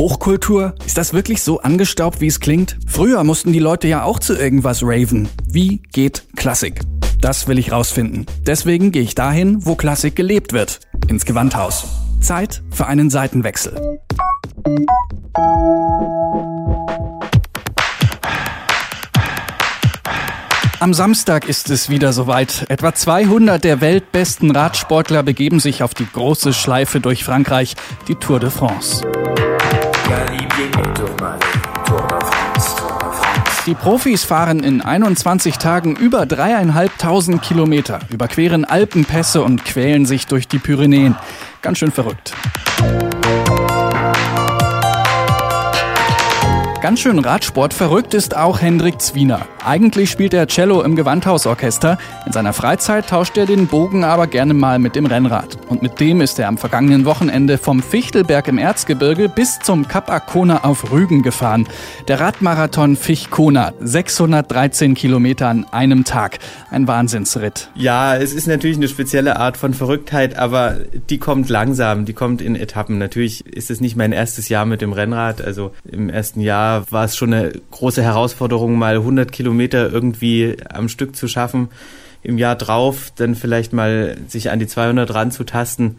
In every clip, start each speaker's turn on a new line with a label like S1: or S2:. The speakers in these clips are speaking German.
S1: Hochkultur? Ist das wirklich so angestaubt, wie es klingt? Früher mussten die Leute ja auch zu irgendwas raven. Wie geht Klassik? Das will ich rausfinden. Deswegen gehe ich dahin, wo Klassik gelebt wird. Ins Gewandhaus. Zeit für einen Seitenwechsel. Am Samstag ist es wieder soweit. Etwa 200 der weltbesten Radsportler begeben sich auf die große Schleife durch Frankreich, die Tour de France. Die Profis fahren in 21 Tagen über dreieinhalbtausend Kilometer, überqueren Alpenpässe und quälen sich durch die Pyrenäen. Ganz schön verrückt. Ganz schön Radsport verrückt ist auch Hendrik Zwiener. Eigentlich spielt er Cello im Gewandhausorchester. In seiner Freizeit tauscht er den Bogen aber gerne mal mit dem Rennrad. Und mit dem ist er am vergangenen Wochenende vom Fichtelberg im Erzgebirge bis zum Kap Arkona auf Rügen gefahren. Der Radmarathon Fichkona, 613 Kilometer an einem Tag. Ein Wahnsinnsritt.
S2: Ja, es ist natürlich eine spezielle Art von Verrücktheit, aber die kommt langsam, die kommt in Etappen. Natürlich ist es nicht mein erstes Jahr mit dem Rennrad. Also im ersten Jahr war es schon eine große Herausforderung, mal 100 Kilometer irgendwie am Stück zu schaffen. Im Jahr drauf dann vielleicht mal sich an die 200 ranzutasten.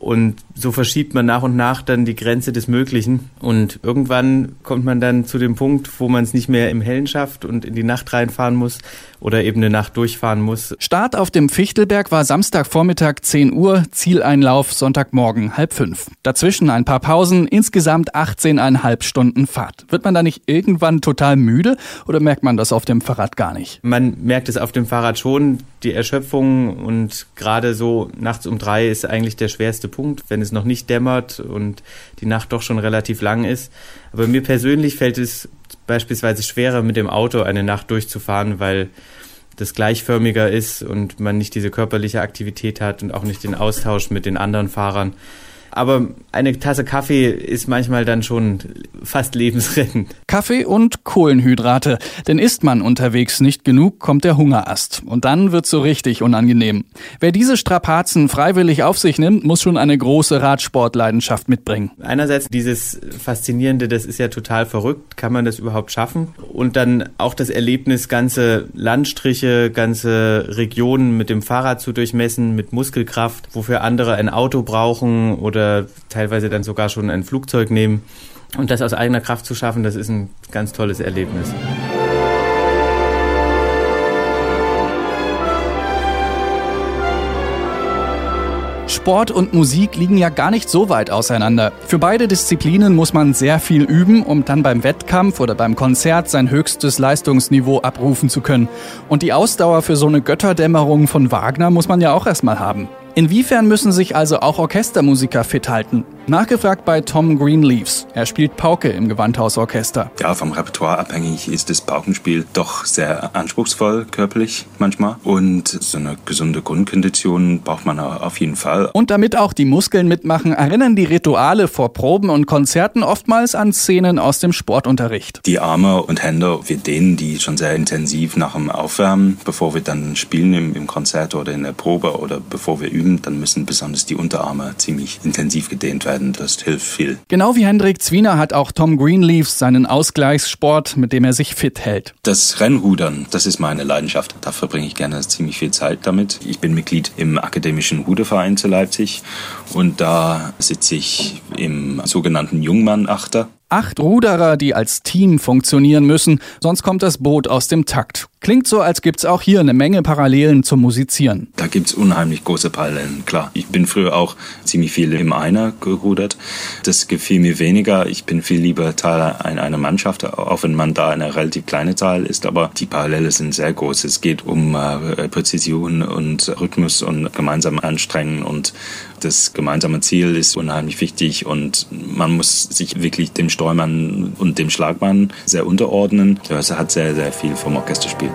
S2: Und so verschiebt man nach und nach dann die Grenze des Möglichen. Und irgendwann kommt man dann zu dem Punkt, wo man es nicht mehr im Hellen schafft und in die Nacht reinfahren muss oder eben eine Nacht durchfahren muss.
S1: Start auf dem Fichtelberg war Samstagvormittag 10 Uhr, Zieleinlauf Sonntagmorgen halb fünf. Dazwischen ein paar Pausen, insgesamt 18,5 Stunden Fahrt. Wird man da nicht irgendwann total müde oder merkt man das auf dem Fahrrad gar nicht?
S2: Man merkt es auf dem Fahrrad schon, die Erschöpfung und gerade so nachts um drei ist eigentlich der schwerste Punkt, wenn es noch nicht dämmert und die Nacht doch schon relativ lang ist. Aber mir persönlich fällt es beispielsweise schwerer, mit dem Auto eine Nacht durchzufahren, weil das gleichförmiger ist und man nicht diese körperliche Aktivität hat und auch nicht den Austausch mit den anderen Fahrern. Aber eine Tasse Kaffee ist manchmal dann schon fast lebensrettend.
S1: Kaffee und Kohlenhydrate. Denn isst man unterwegs nicht genug, kommt der Hungerast. Und dann wird's so richtig unangenehm. Wer diese Strapazen freiwillig auf sich nimmt, muss schon eine große Radsportleidenschaft mitbringen.
S2: Einerseits dieses Faszinierende, das ist ja total verrückt. Kann man das überhaupt schaffen? Und dann auch das Erlebnis, ganze Landstriche, ganze Regionen mit dem Fahrrad zu durchmessen, mit Muskelkraft, wofür andere ein Auto brauchen oder oder teilweise dann sogar schon ein Flugzeug nehmen. Und das aus eigener Kraft zu schaffen, das ist ein ganz tolles Erlebnis.
S1: Sport und Musik liegen ja gar nicht so weit auseinander. Für beide Disziplinen muss man sehr viel üben, um dann beim Wettkampf oder beim Konzert sein höchstes Leistungsniveau abrufen zu können. Und die Ausdauer für so eine Götterdämmerung von Wagner muss man ja auch erstmal haben. Inwiefern müssen sich also auch Orchestermusiker fit halten? Nachgefragt bei Tom Greenleaves. Er spielt Pauke im Gewandhausorchester.
S3: Ja, vom Repertoire abhängig ist das Paukenspiel doch sehr anspruchsvoll, körperlich manchmal. Und so eine gesunde Grundkondition braucht man auf jeden Fall.
S1: Und damit auch die Muskeln mitmachen, erinnern die Rituale vor Proben und Konzerten oftmals an Szenen aus dem Sportunterricht.
S3: Die Arme und Hände, wir dehnen die schon sehr intensiv nach dem Aufwärmen, bevor wir dann spielen im, im Konzert oder in der Probe oder bevor wir üben, dann müssen besonders die Unterarme ziemlich intensiv gedehnt werden werden. Das hilft viel.
S1: Genau wie Hendrik Zwiener hat auch Tom Greenleaves seinen Ausgleichssport, mit dem er sich fit hält.
S3: Das Rennrudern, das ist meine Leidenschaft. Da verbringe ich gerne ziemlich viel Zeit damit. Ich bin Mitglied im Akademischen Ruderverein zu Leipzig und da sitze ich im sogenannten Jungmann-Achter.
S1: Acht Ruderer, die als Team funktionieren müssen, sonst kommt das Boot aus dem Takt. Klingt so, als gibt's auch hier eine Menge Parallelen zum Musizieren.
S3: Da gibt's unheimlich große Parallelen, klar. Ich bin früher auch ziemlich viel im Einer gerudert. Das gefiel mir weniger. Ich bin viel lieber Teil einer Mannschaft, auch wenn man da eine relativ kleine Zahl ist. Aber die Parallelen sind sehr groß. Es geht um äh, Präzision und Rhythmus und gemeinsam anstrengen und das gemeinsame Ziel ist unheimlich wichtig und man muss sich wirklich dem Steuermann und dem Schlagmann sehr unterordnen. Das hat sehr, sehr viel vom Orchesterspiel.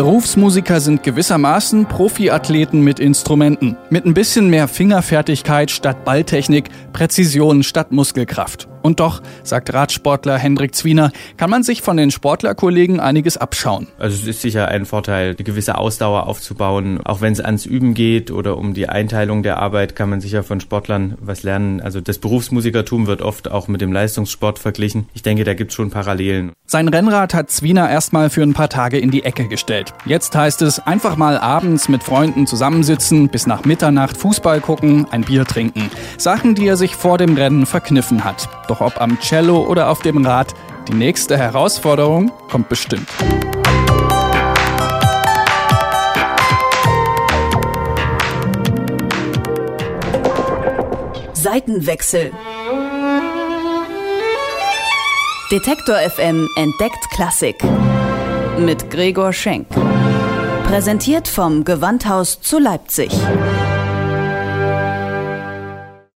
S1: Berufsmusiker sind gewissermaßen Profiathleten mit Instrumenten. Mit ein bisschen mehr Fingerfertigkeit statt Balltechnik, Präzision statt Muskelkraft. Und doch, sagt Radsportler Hendrik Zwiener, kann man sich von den Sportlerkollegen einiges abschauen.
S2: Also es ist sicher ein Vorteil, eine gewisse Ausdauer aufzubauen. Auch wenn es ans Üben geht oder um die Einteilung der Arbeit, kann man sicher von Sportlern was lernen. Also das Berufsmusikertum wird oft auch mit dem Leistungssport verglichen. Ich denke, da gibt es schon Parallelen.
S1: Sein Rennrad hat Zwiener erstmal für ein paar Tage in die Ecke gestellt. Jetzt heißt es einfach mal abends mit Freunden zusammensitzen, bis nach Mitternacht Fußball gucken, ein Bier trinken. Sachen, die er sich vor dem Rennen verkniffen hat. Doch ob am Cello oder auf dem Rad, die nächste Herausforderung kommt bestimmt.
S4: Seitenwechsel. Detektor FM entdeckt Klassik. Mit Gregor Schenk. Präsentiert vom Gewandhaus zu Leipzig.